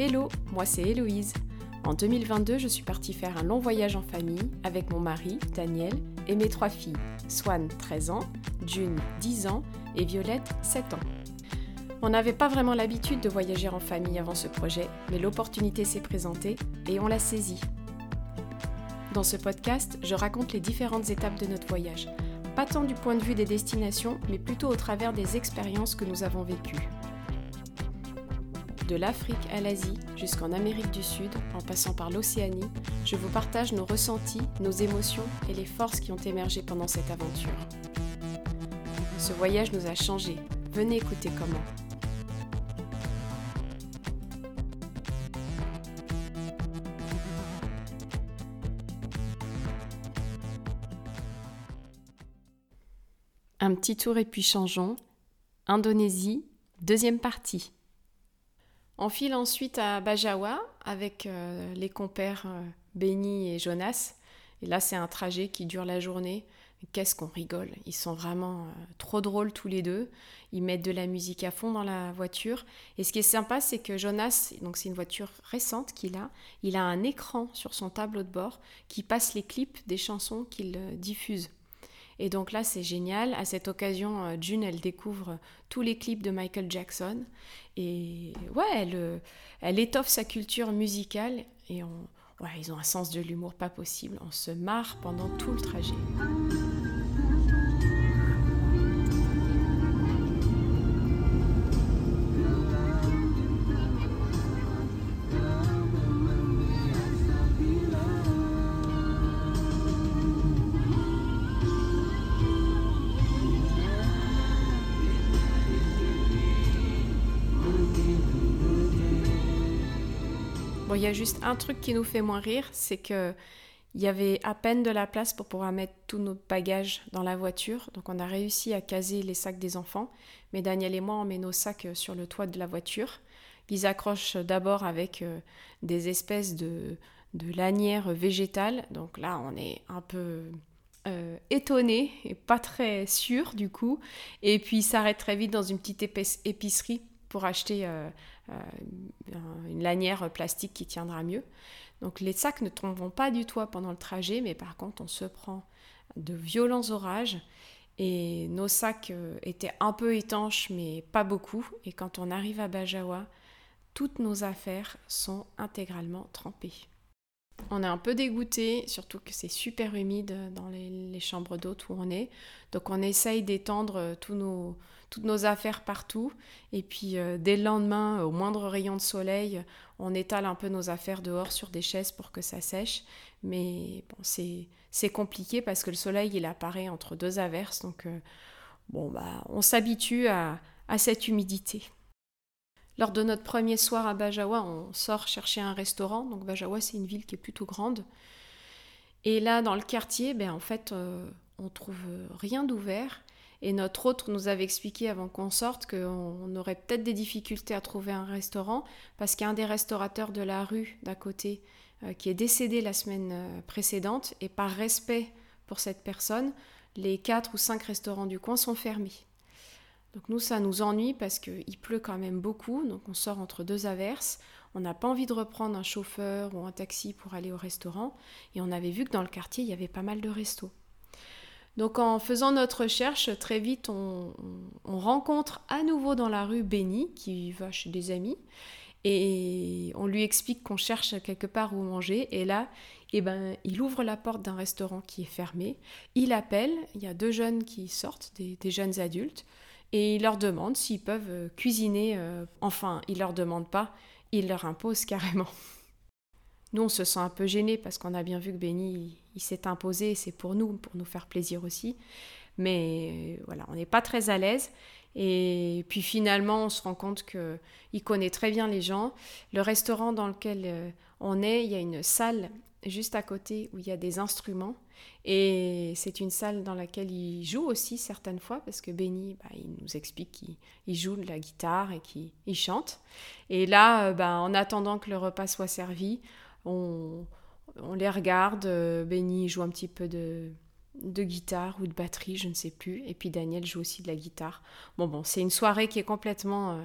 Hello, moi c'est Héloïse. En 2022, je suis partie faire un long voyage en famille avec mon mari, Daniel, et mes trois filles, Swan, 13 ans, June, 10 ans, et Violette, 7 ans. On n'avait pas vraiment l'habitude de voyager en famille avant ce projet, mais l'opportunité s'est présentée et on l'a saisie. Dans ce podcast, je raconte les différentes étapes de notre voyage, pas tant du point de vue des destinations, mais plutôt au travers des expériences que nous avons vécues. De l'Afrique à l'Asie jusqu'en Amérique du Sud, en passant par l'Océanie, je vous partage nos ressentis, nos émotions et les forces qui ont émergé pendant cette aventure. Ce voyage nous a changés. Venez écouter comment. Un petit tour et puis changeons. Indonésie, deuxième partie. On file ensuite à Bajawa avec euh, les compères euh, Benny et Jonas. Et là, c'est un trajet qui dure la journée. Qu'est-ce qu'on rigole Ils sont vraiment euh, trop drôles tous les deux. Ils mettent de la musique à fond dans la voiture. Et ce qui est sympa, c'est que Jonas, donc c'est une voiture récente qu'il a, il a un écran sur son tableau de bord qui passe les clips des chansons qu'il diffuse. Et donc là, c'est génial. À cette occasion, euh, June, elle découvre tous les clips de Michael Jackson. Et ouais, elle, euh, elle étoffe sa culture musicale. Et ouais, ils ont un sens de l'humour pas possible. On se marre pendant tout le trajet. Il y a juste un truc qui nous fait moins rire, c'est que il y avait à peine de la place pour pouvoir mettre tous nos bagages dans la voiture. Donc on a réussi à caser les sacs des enfants. Mais Daniel et moi, on met nos sacs euh, sur le toit de la voiture. Ils accrochent d'abord avec euh, des espèces de, de lanières végétales. Donc là, on est un peu euh, étonné et pas très sûr du coup. Et puis il s'arrête très vite dans une petite épicerie pour acheter euh, euh, une lanière plastique qui tiendra mieux. Donc les sacs ne tomberont pas du toit pendant le trajet, mais par contre on se prend de violents orages et nos sacs euh, étaient un peu étanches mais pas beaucoup. Et quand on arrive à Bajawa, toutes nos affaires sont intégralement trempées. On est un peu dégoûté, surtout que c'est super humide dans les, chambres d'hôtes où on est. Donc on essaye d'étendre tous nos, toutes nos affaires partout. Et puis euh, dès le lendemain, au moindre rayon de soleil, on étale un peu nos affaires dehors sur des chaises pour que ça sèche. Mais bon, c'est compliqué parce que le soleil, il apparaît entre deux averses. Donc euh, bon, bah, on s'habitue à, cette humidité. Lors de notre premier soir à Bajawa, on sort chercher un restaurant. Donc Bajawa, c'est une ville qui est plutôt grande. Et là, dans le quartier, ben, en fait, euh, on trouve rien d'ouvert. Et notre hôte nous avait expliqué avant qu'on sorte qu'on aurait peut-être des difficultés à trouver un restaurant parce qu'un des restaurateurs de la rue d'à côté euh, qui est décédé la semaine euh, précédente et par respect pour cette personne, les quatre ou cinq restaurants du coin sont fermés. Donc nous, ça nous ennuie parce qu'il pleut quand même beaucoup, donc on sort entre deux averses. On n'a pas envie de reprendre un chauffeur ou un taxi pour aller au restaurant. Et on avait vu que dans le quartier, il y avait pas mal de restos. Donc en faisant notre recherche, très vite, on, rencontre à nouveau dans la rue Benny, qui va chez des amis. Et on lui explique qu'on cherche quelque part où manger. Et là, eh ben, il ouvre la porte d'un restaurant qui est fermé. Il appelle, il y a deux jeunes qui sortent, des jeunes adultes et il leur demande s'ils peuvent cuisiner. Euh, enfin, il leur demande pas, il leur impose carrément. Nous, on se sent un peu gênés parce qu'on a bien vu que Benny, il, s'est imposé, c'est pour nous, pour nous faire plaisir aussi. Mais euh, voilà, on n'est pas très à l'aise. Et puis finalement, on se rend compte qu'il connaît très bien les gens. Le restaurant dans lequel on est, il y a une salle juste à côté où il y a des instruments. Et c'est une salle dans laquelle il joue aussi certaines fois, parce que Benny, bah, il nous explique qu'il joue de la guitare et qu'il chante. Et là, euh, bah, en attendant que le repas soit servi, on, les regarde. Euh, Benny joue un petit peu de, guitare ou de batterie, je ne sais plus. Et puis Daniel joue aussi de la guitare. Bon, bon, c'est une soirée qui est complètement... Euh,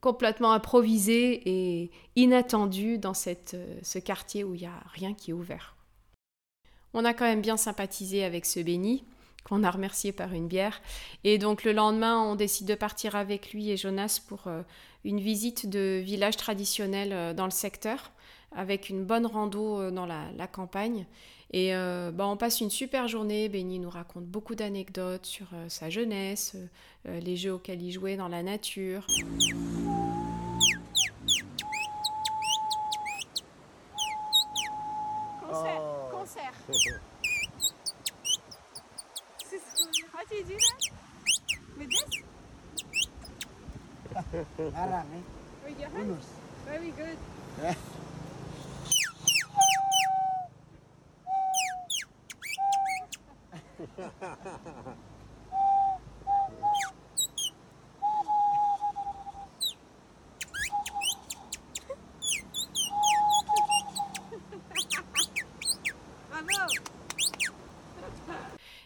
complètement improvisé et inattendu dans cette, ce quartier où il n'y a rien qui est ouvert. On a quand même bien sympathisé avec ce béni, qu'on a remercié par une bière. Et donc le lendemain, on décide de partir avec lui et Jonas pour euh, une visite de village traditionnel euh, dans le secteur, avec une bonne rando euh, dans la, campagne. Et bah, on passe une super journée. Benny nous raconte beaucoup d'anecdotes sur sa jeunesse, les jeux auxquels il jouait dans la nature. Concert, concert. How do you do that? With this? Arang? With your hands? Very good.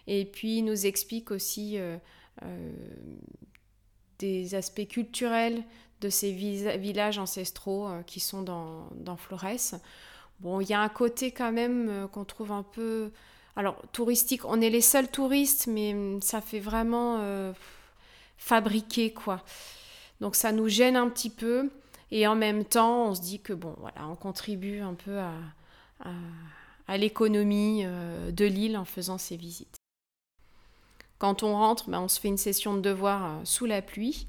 Et puis, il nous explique aussi euh, euh, des aspects culturels de ces villages ancestraux euh, qui sont dans, dans Flores. Bon, il y a un côté quand même qu'on trouve un peu... Alors, touristique, on est les seuls touristes, mais ça fait vraiment fabriqué, quoi. Donc, ça nous gêne un petit peu. Et en même temps, on se dit que, bon, voilà, on contribue un peu à, l'économie de l'île en faisant ces visites. Quand on rentre, ben, on se fait une session de devoir euh, sous la pluie.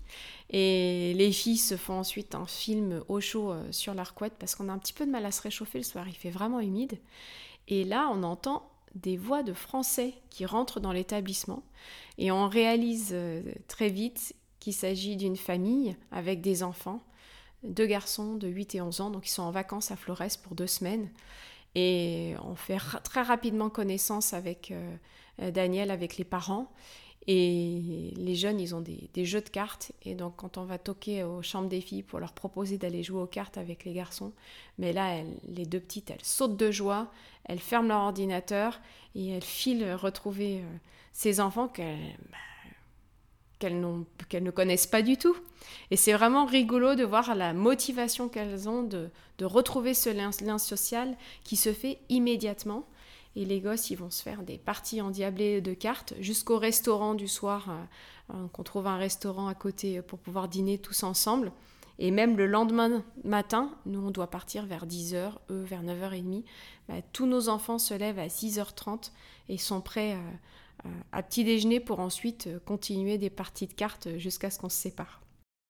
Et les filles se font ensuite un film au chaud euh, sur leur couette parce qu'on a un petit peu de mal à se réchauffer le soir, il fait vraiment humide. Et là, on entend des voix de Français qui rentrent dans l'établissement et on réalise euh, très vite qu'il s'agit d'une famille avec des enfants, deux garçons de 8 et 11 ans, donc ils sont en vacances à Flores pour deux semaines. Et on fait très rapidement connaissance avec euh, Daniel avec les parents. Et les jeunes, ils ont des, jeux de cartes. Et donc, quand on va toquer aux chambres des filles pour leur proposer d'aller jouer aux cartes avec les garçons, mais là, les deux petites, elles sautent de joie, elles ferment leur ordinateur et elles filent retrouver euh, ces enfants qu'elles bah, qu'elles ne connaissent pas du tout. Et c'est vraiment rigolo de voir la motivation qu'elles ont de, retrouver ce lien social qui se fait immédiatement. Et les gosses, ils vont se faire des parties endiablées de cartes jusqu'au restaurant du soir, euh, euh, qu'on trouve un restaurant à côté pour pouvoir dîner tous ensemble. Et même le lendemain matin, nous on doit partir vers 10h, eux vers 9h30, bah, tous nos enfants se lèvent à 6h30 et sont prêts euh, à petit déjeuner pour ensuite continuer des parties de cartes jusqu'à ce qu'on se sépare.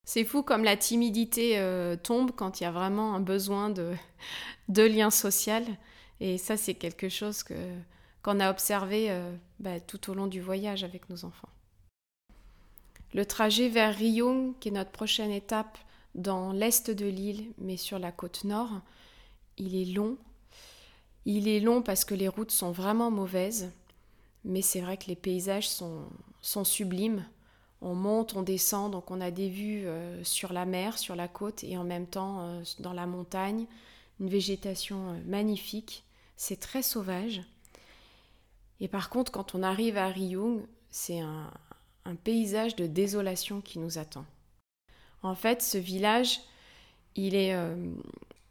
C'est fou comme la timidité tombe quand il y a vraiment un besoin de, de lien social. Et ça, c'est quelque chose qu'on a observé euh, bah, tout au long du voyage avec nos enfants. Le trajet vers Rion, qui est notre prochaine étape dans l'est de l'île, mais sur la côte nord, il est long. Il est long parce que les routes sont vraiment mauvaises, mais c'est vrai que les paysages sont, sont sublimes. On monte, on descend, donc on a des vues euh, sur la mer, sur la côte, et en même temps euh, dans la montagne, une végétation magnifique c'est très sauvage. Et par contre, quand on arrive à Ryung, c'est un, paysage de désolation qui nous attend. En fait, ce village, il est euh,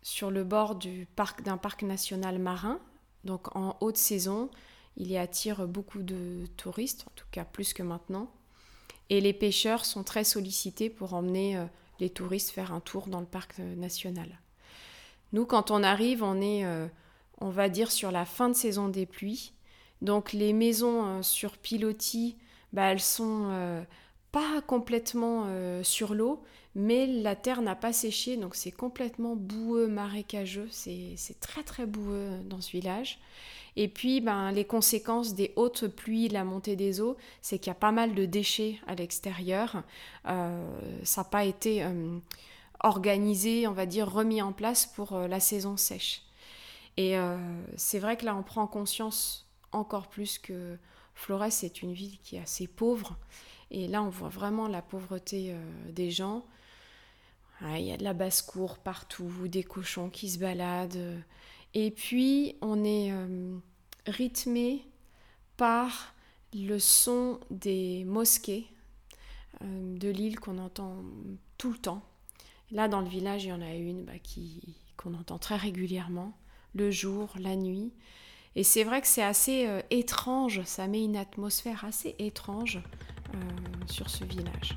sur le bord d'un parc national marin. Donc en haute saison, il y attire beaucoup de touristes, en tout cas plus que maintenant. Et les pêcheurs sont très sollicités pour emmener euh, les touristes faire un tour dans le parc euh, national. Nous, quand on arrive, on est on va dire, sur la fin de saison des pluies. Donc les maisons euh, sur pilotis, bah, elles sont euh, pas complètement euh, sur l'eau, mais la terre n'a pas séché, donc c'est complètement boueux, marécageux, c'est très très boueux dans ce village. Et puis ben, les conséquences des hautes pluies, la montée des eaux, c'est qu'il y a pas mal de déchets à l'extérieur. ça n'a pas été organisé, on va dire, remis en place pour la saison sèche. Et euh, c'est vrai que là, on prend conscience encore plus que Flores est une ville qui est assez pauvre. Et là, on voit vraiment la pauvreté euh, des gens. Il y a de la basse-cour partout, des cochons qui se baladent. Et puis, on est euh, rythmé par le son des mosquées de l'île qu'on entend tout le temps. Là, dans le village, il y en a une bah, qu'on entend très régulièrement, le jour, la nuit. Et c'est vrai que c'est assez euh, étrange, ça met une atmosphère assez étrange euh, sur ce village.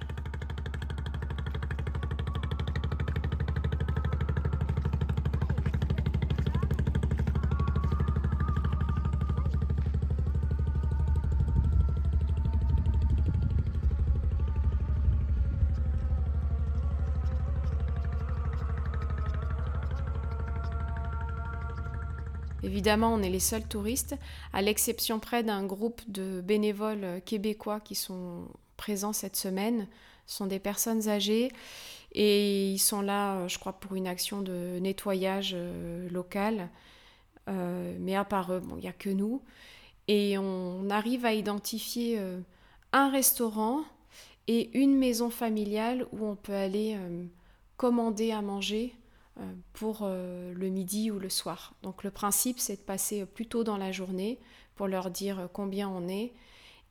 Évidemment, on est les seuls touristes, à l'exception près d'un groupe de bénévoles québécois qui sont présents cette semaine. Ce sont des personnes âgées et ils sont là, je crois, pour une action de nettoyage euh, local. Euh, mais à part eux, il n'y a que nous. Et on arrive à identifier euh, un restaurant et une maison familiale où on peut aller commander à manger euh, pour euh, le midi ou le soir. Donc le principe, c'est de passer plus tôt dans la journée pour leur dire combien on est.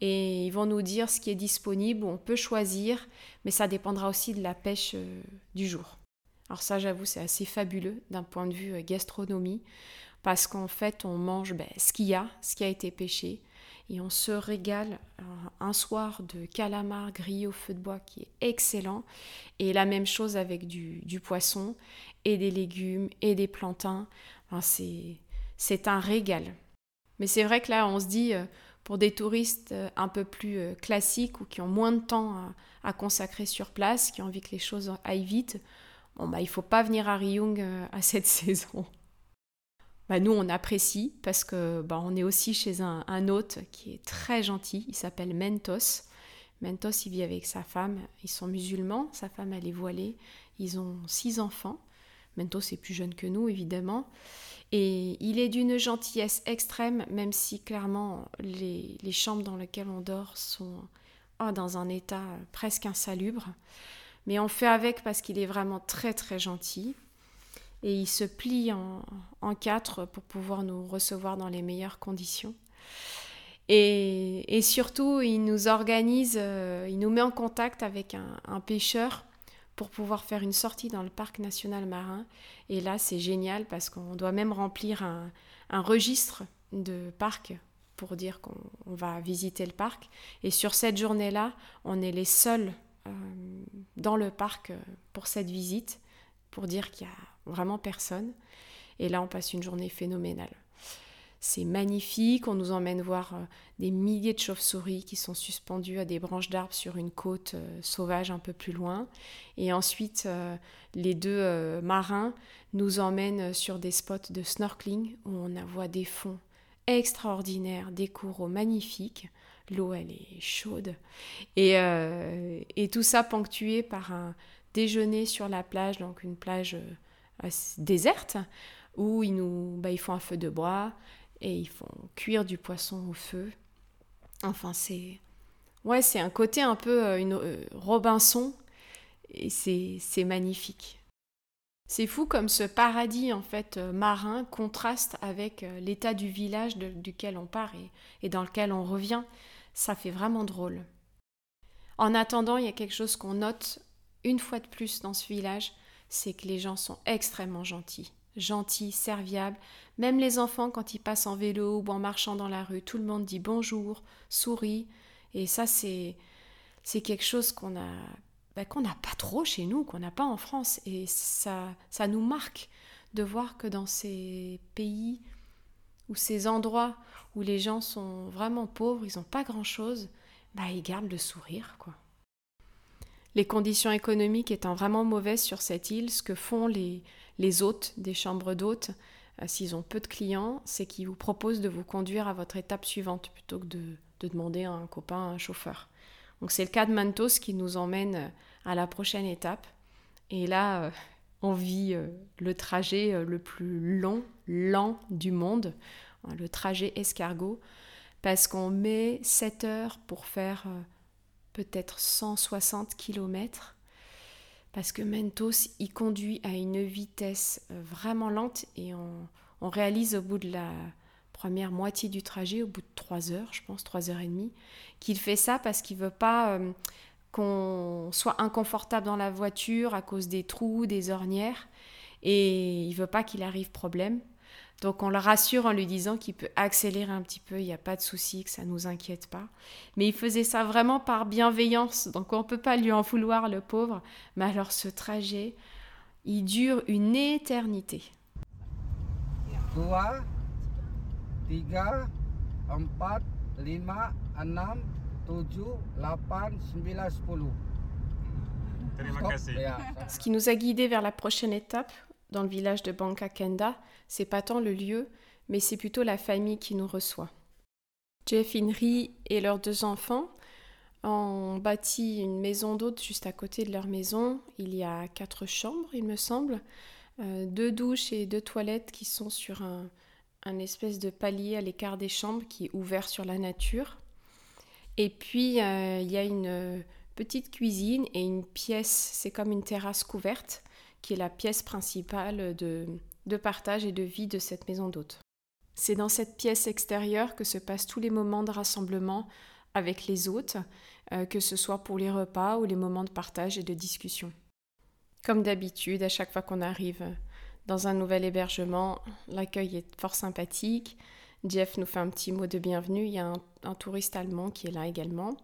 Et ils vont nous dire ce qui est disponible, on peut choisir, mais ça dépendra aussi de la pêche euh, du jour. Alors ça, j'avoue, c'est assez fabuleux d'un point de vue gastronomie, parce qu'en fait, on mange ben, ce qu'il y a, ce qui a été pêché, et on se régale un soir de calamar grillé au feu de bois qui est excellent, et la même chose avec du poisson, et des légumes et des plantains. c'est un régal. Mais c'est vrai que là, on se dit, euh, pour des touristes euh, un peu plus euh, classiques ou qui ont moins de temps à, consacrer sur place, qui ont envie que les choses aillent vite, bon, bah, il faut pas venir à Ryung à cette saison. Bah, nous, on apprécie parce que bah, on est aussi chez un, un hôte qui est très gentil. Il s'appelle Mentos. Mentos, il vit avec sa femme. Ils sont musulmans. Sa femme, elle est voilée. Ils ont six enfants. Mentos est plus jeune que nous, évidemment. Et il est d'une gentillesse extrême, même si clairement les, chambres dans lesquelles on dort sont oh, dans un état presque insalubre. Mais on fait avec parce qu'il est vraiment très très gentil. Et il se plie en, quatre pour pouvoir nous recevoir dans les meilleures conditions. Et, surtout, il nous organise, euh, il nous met en contact avec un pêcheur pour pouvoir faire une sortie dans le parc national marin. Et là, c'est génial parce qu'on doit même remplir un, registre de parc pour dire qu'on va visiter le parc. Et sur cette journée-là, on est les seuls euh, dans le parc euh, pour cette visite, pour dire qu'il n'y a vraiment personne. Et là, on passe une journée phénoménale. C'est magnifique, on nous emmène voir euh, des milliers de chauves-souris qui sont suspendues à des branches d'arbres sur une côte euh, sauvage un peu plus loin. Et ensuite, euh, les deux marins nous emmènent sur des spots de snorkeling où on voit des fonds extraordinaires, des coraux magnifiques. L'eau, elle est chaude. Et, et, tout ça ponctué par un déjeuner sur la plage, donc une plage déserte, où ils, nous, bah, ils font un feu de bois, et ils font cuire du poisson au feu. Enfin, c'est. Ouais, c'est un côté un peu euh, une, euh, Robinson et c'est magnifique. C'est fou comme ce paradis en fait euh, marin contraste avec l'état du village duquel on part et, dans lequel on revient. Ça fait vraiment drôle. En attendant, il y a quelque chose qu'on note une fois de plus dans ce village, c'est que les gens sont extrêmement gentils gentil, serviable. Même les enfants, quand ils passent en vélo ou en marchant dans la rue, tout le monde dit bonjour, sourit. Et ça, c'est, c'est quelque chose qu'on a, ben, qu'on n'a pas trop chez nous, qu'on n'a pas en France. Et ça, ça nous marque de voir que dans ces pays ou ces endroits où les gens sont vraiment pauvres, ils n'ont pas grand-chose, bah, ils gardent le sourire, quoi. Les conditions économiques étant vraiment mauvaises sur cette île, ce que font les, les hôtes des chambres d'hôtes, euh, s'ils ont peu de clients, c'est qu'ils vous proposent de vous conduire à votre étape suivante plutôt que de, demander à un copain, un chauffeur. Donc c'est le cas de Mantos qui nous emmène euh, à la prochaine étape. Et là, euh, on vit le trajet le plus long, lent du monde, hein, le trajet escargot, parce qu'on met 7 heures pour faire peut-être 160 km parce que Mentos y conduit à une vitesse euh, vraiment lente et on, réalise au bout de la première moitié du trajet, au bout de trois heures, je pense, trois heures et demie, qu'il fait ça parce qu'il veut pas euh, qu'on soit inconfortable dans la voiture à cause des trous, des ornières, et il veut pas qu'il arrive problème. Donc on le rassure en lui disant qu'il peut accélérer un petit peu, il n'y a pas de souci, que ça ne nous inquiète pas. Mais il faisait ça vraiment par bienveillance, donc on ne peut pas lui en vouloir, le pauvre. Mais alors ce trajet, il dure une éternité. dua, tiga, empat, lima, enam, tujuh, lapan, sembilan, sepuluh. Terima Stop. kasih. Ya. Ce qui nous a guidés vers la prochaine étape, dans le village de Banka Kenda, c'est pas tant le lieu, mais c'est plutôt la famille qui nous reçoit. Jeff Inri et leurs deux enfants ont bâti une maison d'hôte juste à côté de leur maison. Il y a quatre chambres, il me semble, euh, deux douches et deux toilettes qui sont sur un, espèce de palier à l'écart des chambres qui est ouvert sur la nature. Et puis, euh, il y a une petite cuisine et une pièce, c'est comme une terrasse couverte, qui est la pièce principale de, partage et de vie de cette maison d'hôte. C'est dans cette pièce extérieure que se passent tous les moments de rassemblement avec les hôtes, euh, que ce soit pour les repas ou les moments de partage et de discussion. Comme d'habitude, à chaque fois qu'on arrive dans un nouvel hébergement, l'accueil est fort sympathique. Jeff nous fait un petit mot de bienvenue. Il y a un touriste allemand qui est là également.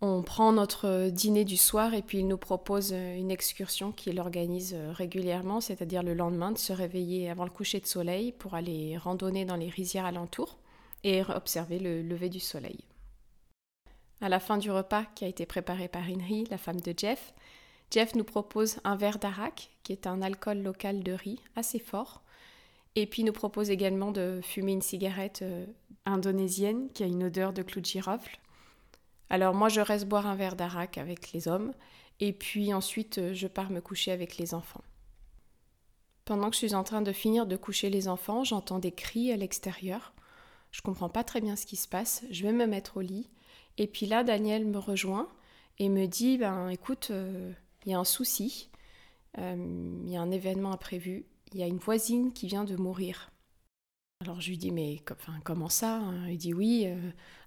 On prend notre dîner du soir et puis il nous propose une excursion qu'il organise régulièrement, c'est-à-dire le lendemain de se réveiller avant le coucher de soleil pour aller randonner dans les rizières alentours et observer le lever du soleil. À la fin du repas qui a été préparé par Inri, la femme de Jeff, Jeff nous propose un verre d'arak, qui est un alcool local de riz assez fort, et puis nous propose également de fumer une cigarette euh, indonésienne qui a une odeur de clou de girofle. Alors moi je reste boire un verre d'arak avec les hommes, et puis ensuite euh, je pars me coucher avec les enfants. Pendant que je suis en train de finir de coucher les enfants, j'entends des cris à l'extérieur. Je comprends pas très bien ce qui se passe. Je vais me mettre au lit. Et puis là, Daniel me rejoint et me dit Ben écoute, euh, il y a un souci. Euh, Il y a un événement imprévu. Il y a une voisine qui vient de mourir. Alors je lui dis Mais comment ça hein? Il dit Oui, euh,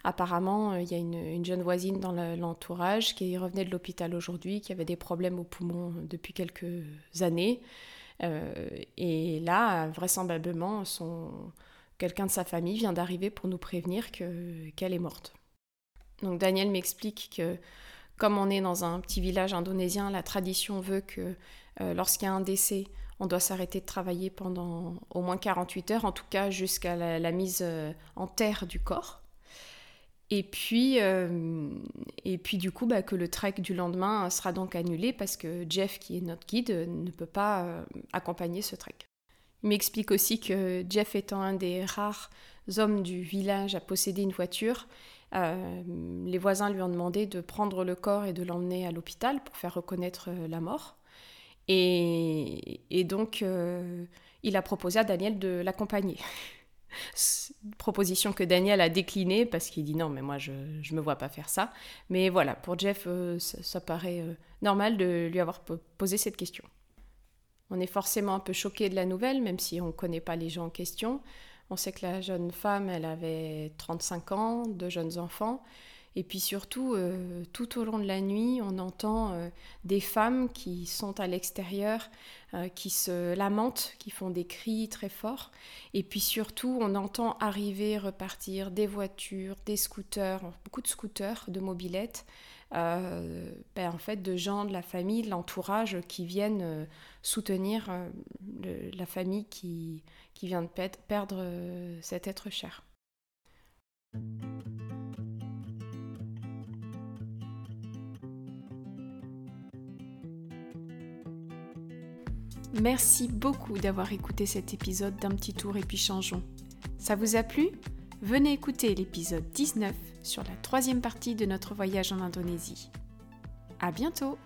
apparemment, euh, il y a une, une jeune voisine dans le- l'entourage qui revenait de l'hôpital aujourd'hui, qui avait des problèmes aux poumons depuis quelques années. Euh, et là, vraisemblablement, son... quelqu'un de sa famille vient d'arriver pour nous prévenir que- qu'elle est morte. Donc Daniel m'explique que comme on est dans un petit village indonésien, la tradition veut que euh, lorsqu'il y a un décès, on doit s'arrêter de travailler pendant au moins 48 heures, en tout cas jusqu'à la, mise euh, en terre du corps. Et puis, euh, et puis du coup, bah, que le trek du lendemain sera donc annulé parce que Jeff, qui est notre guide, ne peut pas accompagner ce trek. Il m'explique aussi que Jeff étant un des rares hommes du village à posséder une voiture, les voisins lui ont demandé de prendre le corps et de l'emmener à l'hôpital pour faire reconnaître la mort. Et, donc, euh, il a proposé à Daniel de l'accompagner. Proposition que Daniel a déclinée parce qu'il dit non, mais moi je ne me vois pas faire ça. Mais voilà, pour Jeff, euh, ça, paraît euh, normal de lui avoir po- posé cette question. On est forcément un peu choqué de la nouvelle, même si on ne connaît pas les gens en question. On sait que la jeune femme, elle avait 35 ans, deux jeunes enfants. Et puis surtout, euh, tout au long de la nuit, on entend euh, des femmes qui sont à l'extérieur, euh, qui se lamentent, qui font des cris très forts. Et puis surtout, on entend arriver, repartir des voitures, des scooters, beaucoup de scooters, de mobilettes, ben, en fait, de gens de la famille, de l'entourage qui viennent soutenir la famille qui, vient de perdre cet être cher. Merci beaucoup d'avoir écouté cet épisode d'un petit tour et puis changeons. Ça vous a plu? Venez écouter l'épisode 19 sur la troisième partie de notre voyage en Indonésie. À bientôt